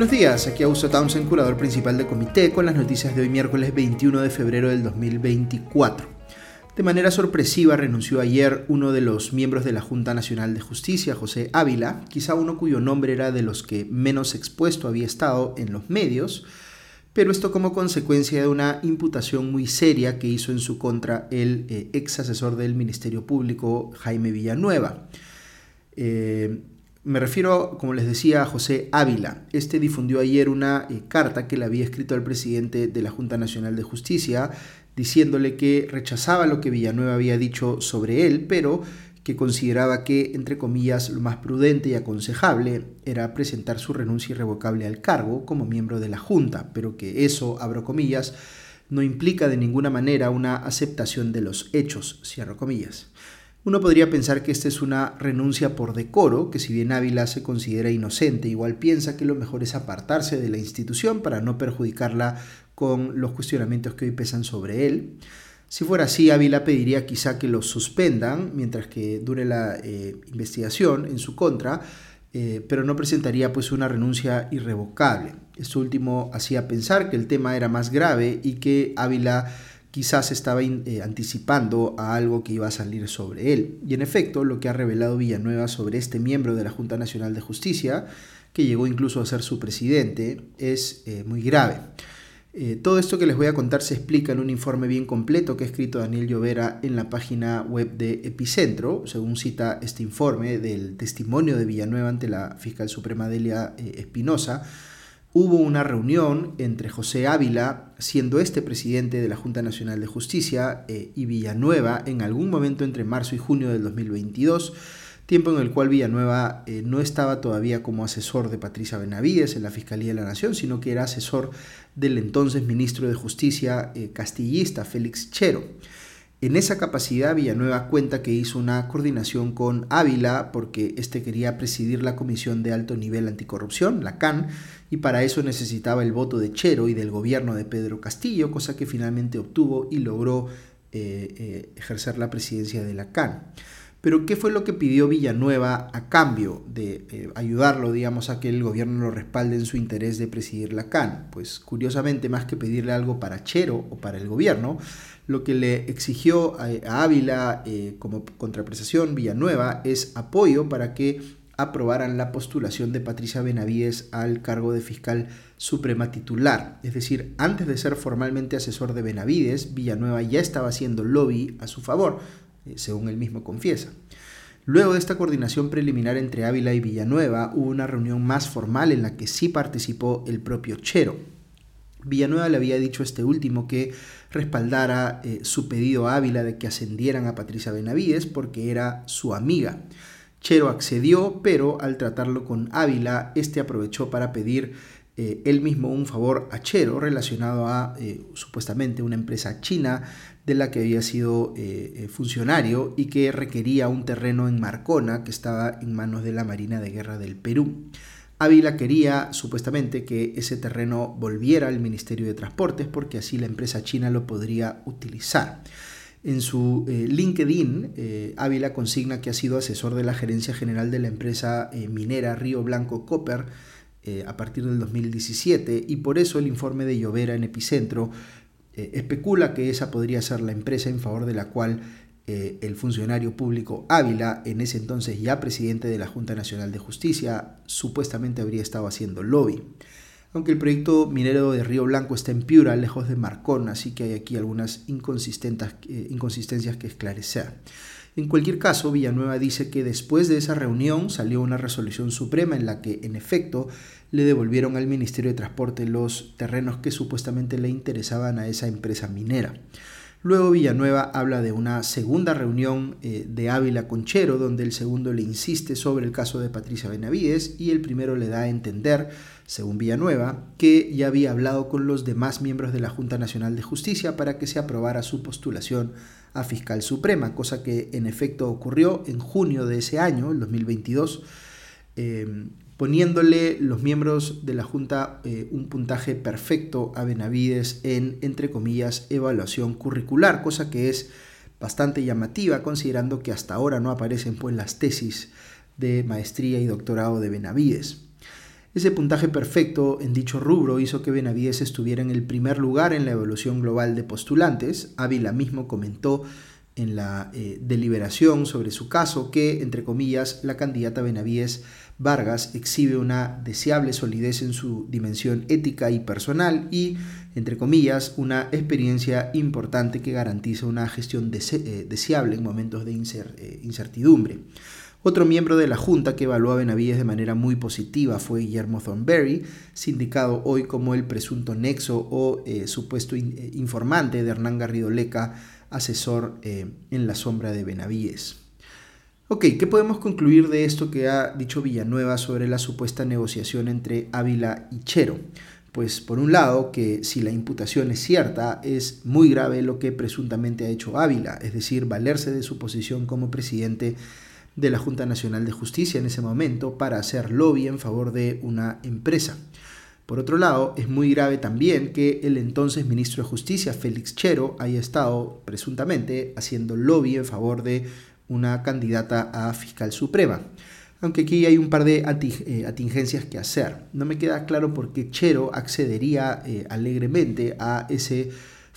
Buenos días, aquí Augusto Townsend, curador principal de Comité, con las noticias de hoy miércoles 21 de febrero del 2024. De manera sorpresiva renunció ayer uno de los miembros de la Junta Nacional de Justicia, José Ávila, quizá uno cuyo nombre era de los que menos expuesto había estado en los medios, pero esto como consecuencia de una imputación muy seria que hizo en su contra el eh, ex asesor del Ministerio Público, Jaime Villanueva. Eh, me refiero, como les decía, a José Ávila. Este difundió ayer una eh, carta que le había escrito al presidente de la Junta Nacional de Justicia, diciéndole que rechazaba lo que Villanueva había dicho sobre él, pero que consideraba que, entre comillas, lo más prudente y aconsejable era presentar su renuncia irrevocable al cargo como miembro de la Junta, pero que eso, abro comillas, no implica de ninguna manera una aceptación de los hechos, cierro comillas. Uno podría pensar que esta es una renuncia por decoro, que si bien Ávila se considera inocente, igual piensa que lo mejor es apartarse de la institución para no perjudicarla con los cuestionamientos que hoy pesan sobre él. Si fuera así, Ávila pediría quizá que lo suspendan mientras que dure la eh, investigación en su contra, eh, pero no presentaría pues una renuncia irrevocable. Esto último hacía pensar que el tema era más grave y que Ávila quizás estaba eh, anticipando a algo que iba a salir sobre él. Y en efecto, lo que ha revelado Villanueva sobre este miembro de la Junta Nacional de Justicia, que llegó incluso a ser su presidente, es eh, muy grave. Eh, todo esto que les voy a contar se explica en un informe bien completo que ha escrito Daniel Llovera en la página web de Epicentro, según cita este informe del testimonio de Villanueva ante la fiscal suprema Delia Espinosa hubo una reunión entre José Ávila, siendo este presidente de la Junta Nacional de Justicia, eh, y Villanueva en algún momento entre marzo y junio del 2022, tiempo en el cual Villanueva eh, no estaba todavía como asesor de Patricia Benavides en la Fiscalía de la Nación, sino que era asesor del entonces ministro de Justicia eh, castillista Félix Chero. En esa capacidad, Villanueva cuenta que hizo una coordinación con Ávila porque éste quería presidir la Comisión de Alto Nivel Anticorrupción, la CAN, y para eso necesitaba el voto de Chero y del gobierno de Pedro Castillo, cosa que finalmente obtuvo y logró eh, eh, ejercer la presidencia de la CAN. Pero ¿qué fue lo que pidió Villanueva a cambio de eh, ayudarlo, digamos, a que el gobierno lo respalde en su interés de presidir la CAN? Pues curiosamente, más que pedirle algo para Chero o para el gobierno, lo que le exigió a, Ávila eh, como contraprestación Villanueva es apoyo para que aprobaran la postulación de Patricia Benavides al cargo de fiscal suprema titular. Es decir, antes de ser formalmente asesor de Benavides, Villanueva ya estaba haciendo lobby a su favor, según él mismo confiesa. Luego de esta coordinación preliminar entre Ávila y Villanueva, hubo una reunión más formal en la que sí participó el propio Chero. Villanueva le había dicho a este último que respaldara eh, su pedido a Ávila de que ascendieran a Patricia Benavides porque era su amiga. Chero accedió, pero al tratarlo con Ávila, este aprovechó para pedir eh, él mismo un favor a Chero relacionado a eh, supuestamente una empresa china de la que había sido funcionario y que requería un terreno en Marcona que estaba en manos de la Marina de Guerra del Perú. Ávila quería supuestamente que ese terreno volviera al Ministerio de Transportes porque así la empresa china lo podría utilizar. En su eh, LinkedIn, eh, Ávila consigna que ha sido asesor de la gerencia general de la empresa eh, minera Río Blanco Copper a partir del 2017 y por eso el informe de Llovera en Epicentro especula que esa podría ser la empresa en favor de la cual eh, el funcionario público Ávila, en ese entonces ya presidente de la Junta Nacional de Justicia, supuestamente habría estado haciendo lobby. Aunque el proyecto minero de Río Blanco está en Piura, lejos de Marcón, así que hay aquí algunas eh, inconsistencias que esclarecer. En cualquier caso, Villanueva dice que después de esa reunión salió una resolución suprema en la que, en efecto, le devolvieron al Ministerio de Transporte los terrenos que supuestamente le interesaban a esa empresa minera. Luego Villanueva habla de una segunda reunión eh, de Ávila con Chero, donde el segundo le insiste sobre el caso de Patricia Benavides y el primero le da a entender, según Villanueva, que ya había hablado con los demás miembros de la Junta Nacional de Justicia para que se aprobara su postulación a fiscal suprema, cosa que en efecto ocurrió en junio de ese año, el 2022 poniéndole los miembros de la Junta eh, un puntaje perfecto a Benavides en, entre comillas, evaluación curricular, cosa que es bastante llamativa considerando que hasta ahora no aparecen pues las tesis de maestría y doctorado de Benavides. Ese puntaje perfecto en dicho rubro hizo que Benavides estuviera en el primer lugar en la evaluación global de postulantes. Ávila mismo comentó en la eh, deliberación sobre su caso que, entre comillas, la candidata Benavides Vargas exhibe una deseable solidez en su dimensión ética y personal y, entre comillas, una experiencia importante que garantiza una gestión eh, deseable en momentos de eh, incertidumbre. Otro miembro de la Junta que evaluó a Benavides de manera muy positiva fue Guillermo Thornberry, sindicado hoy como el presunto nexo o eh, supuesto eh, informante de Hernán Garrido Leca, asesor eh, en la sombra de Benavides. Ok, ¿qué podemos concluir de esto que ha dicho Villanueva sobre la supuesta negociación entre Ávila y Chero? Pues por un lado, que si la imputación es cierta, es muy grave lo que presuntamente ha hecho Ávila, es decir, valerse de su posición como presidente de la Junta Nacional de Justicia en ese momento para hacer lobby en favor de una empresa. Por otro lado, es muy grave también que el entonces ministro de Justicia, Félix Chero, haya estado presuntamente haciendo lobby en favor de una candidata a fiscal suprema. Aunque aquí hay un par de eh, atingencias que hacer. No me queda claro por qué Chero accedería eh, alegremente a ese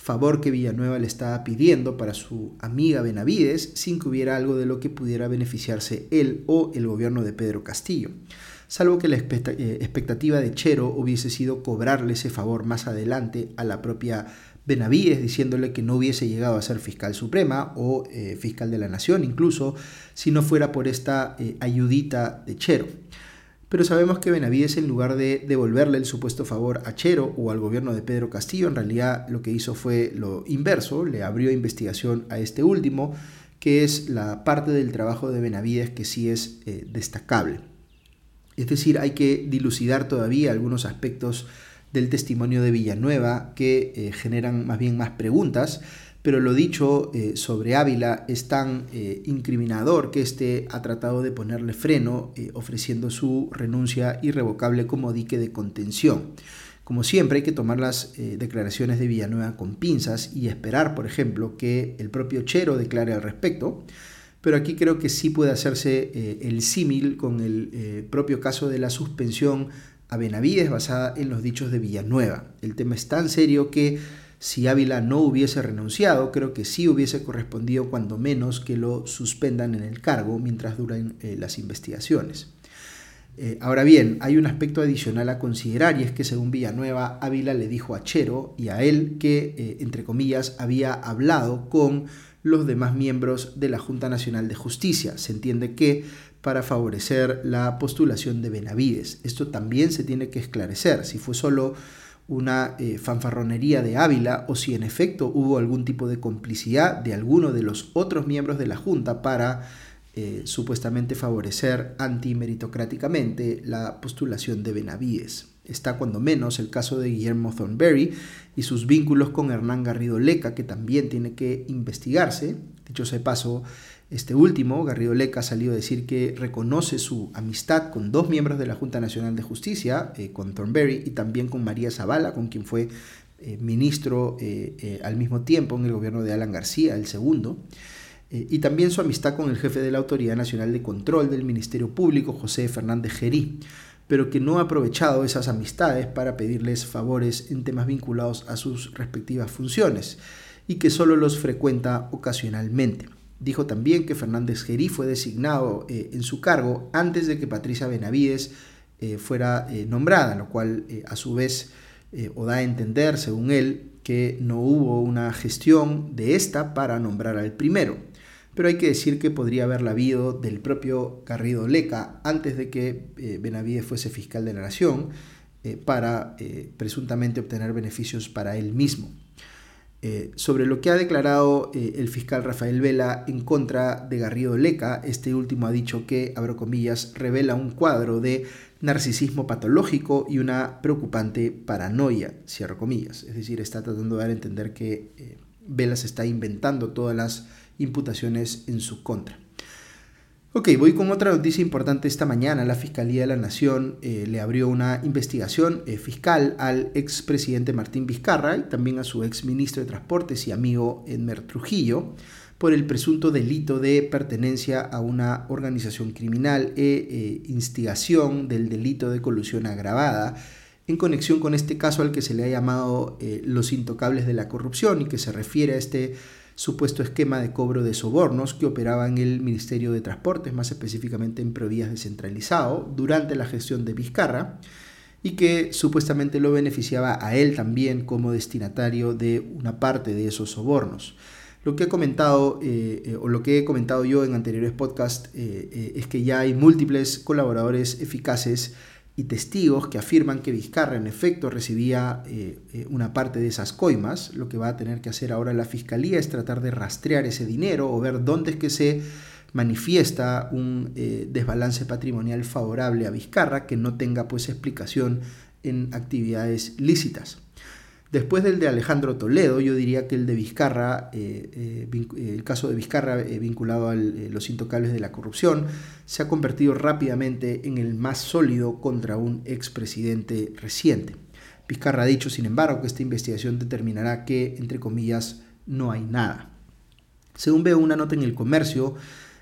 favor que Villanueva le estaba pidiendo para su amiga Benavides sin que hubiera algo de lo que pudiera beneficiarse él o el gobierno de Pedro Castillo, salvo que la eh, expectativa de Chero hubiese sido cobrarle ese favor más adelante a la propia Benavides diciéndole que no hubiese llegado a ser fiscal suprema o eh, fiscal de la nación incluso si no fuera por esta eh, ayudita de Chero pero sabemos que Benavides en lugar de devolverle el supuesto favor a Chero o al gobierno de Pedro Castillo, en realidad lo que hizo fue lo inverso, le abrió investigación a este último, que es la parte del trabajo de Benavides que sí es eh, destacable. Es decir, hay que dilucidar todavía algunos aspectos del testimonio de Villanueva que eh, generan más bien más preguntas, pero lo dicho eh, sobre Ávila es tan eh, incriminador que éste ha tratado de ponerle freno eh, ofreciendo su renuncia irrevocable como dique de contención. Como siempre hay que tomar las declaraciones de Villanueva con pinzas y esperar, por ejemplo, que el propio Chero declare al respecto, pero aquí creo que sí puede hacerse el símil con el propio caso de la suspensión a Benavides basada en los dichos de Villanueva. El tema es tan serio que si Ávila no hubiese renunciado, creo que sí hubiese correspondido cuando menos que lo suspendan en el cargo mientras duran eh, las investigaciones. Eh, ahora bien, hay un aspecto adicional a considerar y es que según Villanueva, Ávila le dijo a Chero y a él que, eh, entre comillas, había hablado con los demás miembros de la Junta Nacional de Justicia. Se entiende que para favorecer la postulación de Benavides. Esto también se tiene que esclarecer. Si fue solo una eh, fanfarronería de Ávila o si en efecto hubo algún tipo de complicidad de alguno de los otros miembros de la Junta para eh, supuestamente favorecer antimeritocráticamente la postulación de Benavides. Está cuando menos el caso de Guillermo Thornberry y sus vínculos con Hernán Garrido Leca, que también tiene que investigarse. Dicho sea paso, este último, Garrido Leca, salió a decir que reconoce su amistad con dos miembros de la Junta Nacional de Justicia, eh, con Thornberry y también con María Zavala, con quien fue eh, ministro eh, al mismo tiempo en el gobierno de Alan García, el segundo, y también su amistad con el jefe de la Autoridad Nacional de Control del Ministerio Público, José Fernández Gerí, pero que no ha aprovechado esas amistades para pedirles favores en temas vinculados a sus respectivas funciones y que solo los frecuenta ocasionalmente. Dijo también que Fernández Gerí fue designado eh, en su cargo antes de que Patricia Benavides eh, fuera eh, nombrada, lo cual a su vez o da a entender, según él, que no hubo una gestión de esta para nombrar al primero. Pero hay que decir que podría haberla habido del propio Garrido Leca antes de que Benavides fuese fiscal de la nación para presuntamente obtener beneficios para él mismo. Eh, sobre lo que ha declarado eh, el fiscal Rafael Vela en contra de Garrido Leca, este último ha dicho que, abro comillas, revela un cuadro de narcisismo patológico y una preocupante paranoia, cierro comillas. Es decir, está tratando de dar a entender que eh, Vela se está inventando todas las imputaciones en su contra. Ok, voy con otra noticia importante esta mañana. La Fiscalía de la Nación eh, le abrió una investigación eh, fiscal al expresidente Martín Vizcarra y también a su ex ministro de Transportes y amigo Edmer Trujillo por el presunto delito de pertenencia a una organización criminal e instigación del delito de colusión agravada en conexión con este caso al que se le ha llamado los intocables de la corrupción y que se refiere a este supuesto esquema de cobro de sobornos que operaba en el Ministerio de Transportes, más específicamente en Provías descentralizado, durante la gestión de Vizcarra y que supuestamente lo beneficiaba a él también como destinatario de una parte de esos sobornos. Lo que he comentado, eh, eh, o lo que he comentado yo en anteriores podcasts, es que ya hay múltiples colaboradores eficaces y testigos que afirman que Vizcarra en efecto recibía eh, eh, una parte de esas coimas. Lo que va a tener que hacer ahora la Fiscalía es tratar de rastrear ese dinero o ver dónde es que se manifiesta un eh, desbalance patrimonial favorable a Vizcarra que no tenga pues explicación en actividades lícitas. Después del de Alejandro Toledo, yo diría que el de Vizcarra, eh, eh, el caso de Vizcarra eh, vinculado a los intocables de la corrupción, se ha convertido rápidamente en el más sólido contra un expresidente reciente. Vizcarra ha dicho, sin embargo, que esta investigación determinará que, entre comillas, no hay nada. Según veo una nota en el comercio,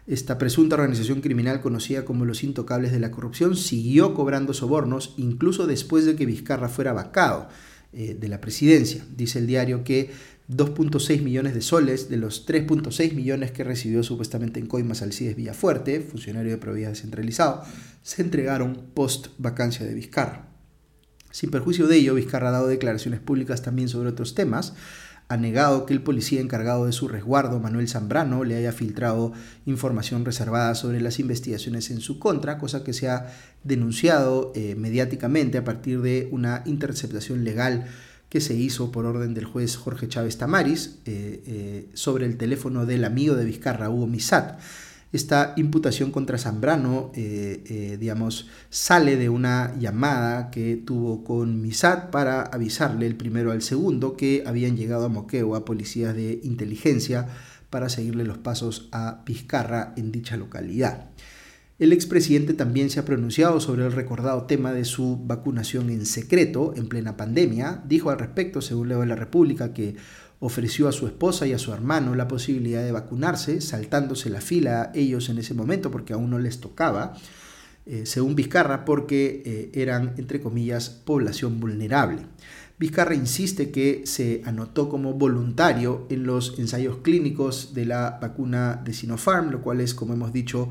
esta presunta organización criminal conocida como los intocables de la corrupción siguió cobrando sobornos incluso después de que Vizcarra fuera vacado eh, de la presidencia. Dice el diario que 2.6 millones de soles de los 3.6 millones que recibió supuestamente en coimas Alcides Villafuerte, funcionario de provincia descentralizado, se entregaron post vacancia de Vizcarra. Sin perjuicio de ello, Vizcarra ha dado declaraciones públicas también sobre otros temas, ha negado que el policía encargado de su resguardo, Manuel Zambrano, le haya filtrado información reservada sobre las investigaciones en su contra, cosa que se ha denunciado eh, mediáticamente a partir de una interceptación legal que se hizo por orden del juez Jorge Chávez Tamaris eh, eh, sobre el teléfono del amigo de Vizcarra, Hugo Misat. Esta imputación contra Zambrano, eh, eh, digamos, sale de una llamada que tuvo con Misat para avisarle el primero al segundo que habían llegado a Moqueo a policías de inteligencia para seguirle los pasos a Pizcarra en dicha localidad. El expresidente también se ha pronunciado sobre el recordado tema de su vacunación en secreto en plena pandemia. Dijo al respecto, según leo de la República, que ofreció a su esposa y a su hermano la posibilidad de vacunarse, saltándose la fila a ellos en ese momento porque aún no les tocaba, eh, según Vizcarra, porque eh, eran, entre comillas, población vulnerable. Vizcarra insiste que se anotó como voluntario en los ensayos clínicos de la vacuna de Sinopharm, lo cual es, como hemos dicho,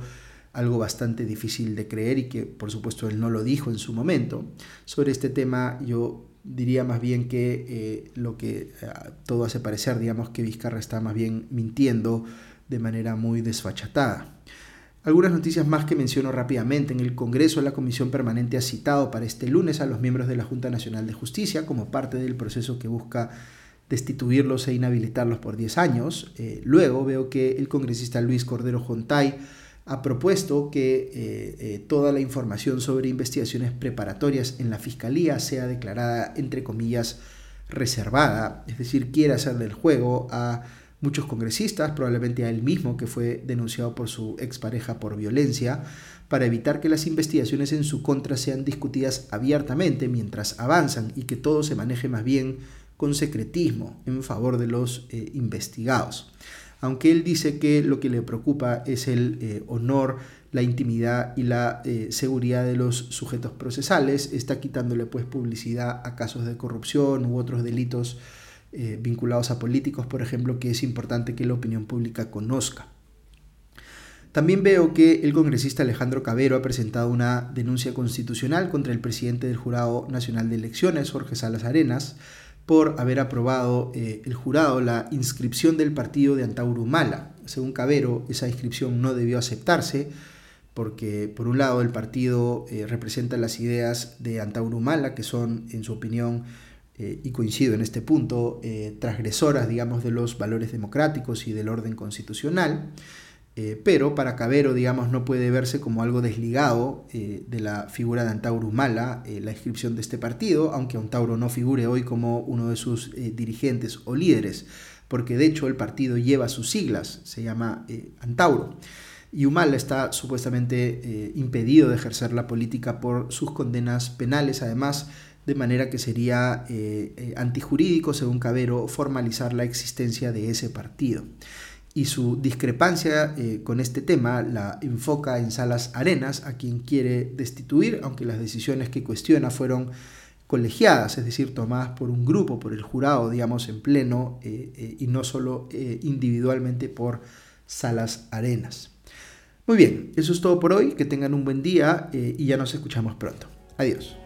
algo bastante difícil de creer y que por supuesto él no lo dijo en su momento. Sobre este tema yo diría más bien que eh, lo que eh, todo hace parecer, digamos que Vizcarra está más bien mintiendo de manera muy desfachatada. Algunas noticias más que menciono rápidamente. En el Congreso, la Comisión Permanente ha citado para este lunes a los miembros de la Junta Nacional de Justicia como parte del proceso que busca destituirlos e inhabilitarlos por 10 años. Eh, luego veo que el congresista Luis Cordero Jontay ha propuesto que eh, eh, toda la información sobre investigaciones preparatorias en la Fiscalía sea declarada, entre comillas, reservada, es decir, quiere hacerle el juego a muchos congresistas, probablemente a él mismo, que fue denunciado por su expareja por violencia, para evitar que las investigaciones en su contra sean discutidas abiertamente mientras avanzan y que todo se maneje más bien con secretismo en favor de los eh, investigados aunque él dice que lo que le preocupa es el eh, honor, la intimidad y la eh, seguridad de los sujetos procesales, está quitándole pues publicidad a casos de corrupción u otros delitos eh, vinculados a políticos, por ejemplo, que es importante que la opinión pública conozca. También veo que el congresista Alejandro Cabero ha presentado una denuncia constitucional contra el presidente del Jurado Nacional de Elecciones, Jorge Salas Arenas, por haber aprobado eh, el jurado la inscripción del partido de Antauro Humala. Según Cabero, esa inscripción no debió aceptarse porque, por un lado, el partido eh, representa las ideas de Antauro Humala, que son, en su opinión, eh, y coincido en este punto, transgresoras, digamos, de los valores democráticos y del orden constitucional. Eh, pero para Cabero, digamos, no puede verse como algo desligado eh, de la figura de Antauro Humala, eh, la inscripción de este partido, aunque Antauro no figure hoy como uno de sus dirigentes o líderes, porque de hecho el partido lleva sus siglas, se llama Antauro. Y Humala está supuestamente impedido de ejercer la política por sus condenas penales, además, de manera que sería antijurídico, según Cabero, formalizar la existencia de ese partido. Y su discrepancia eh, con este tema la enfoca en Salas Arenas, a quien quiere destituir, aunque las decisiones que cuestiona fueron colegiadas, es decir, tomadas por un grupo, por el jurado, digamos, en pleno, eh, eh, y no solo individualmente por Salas Arenas. Muy bien, eso es todo por hoy, que tengan un buen día y ya nos escuchamos pronto. Adiós.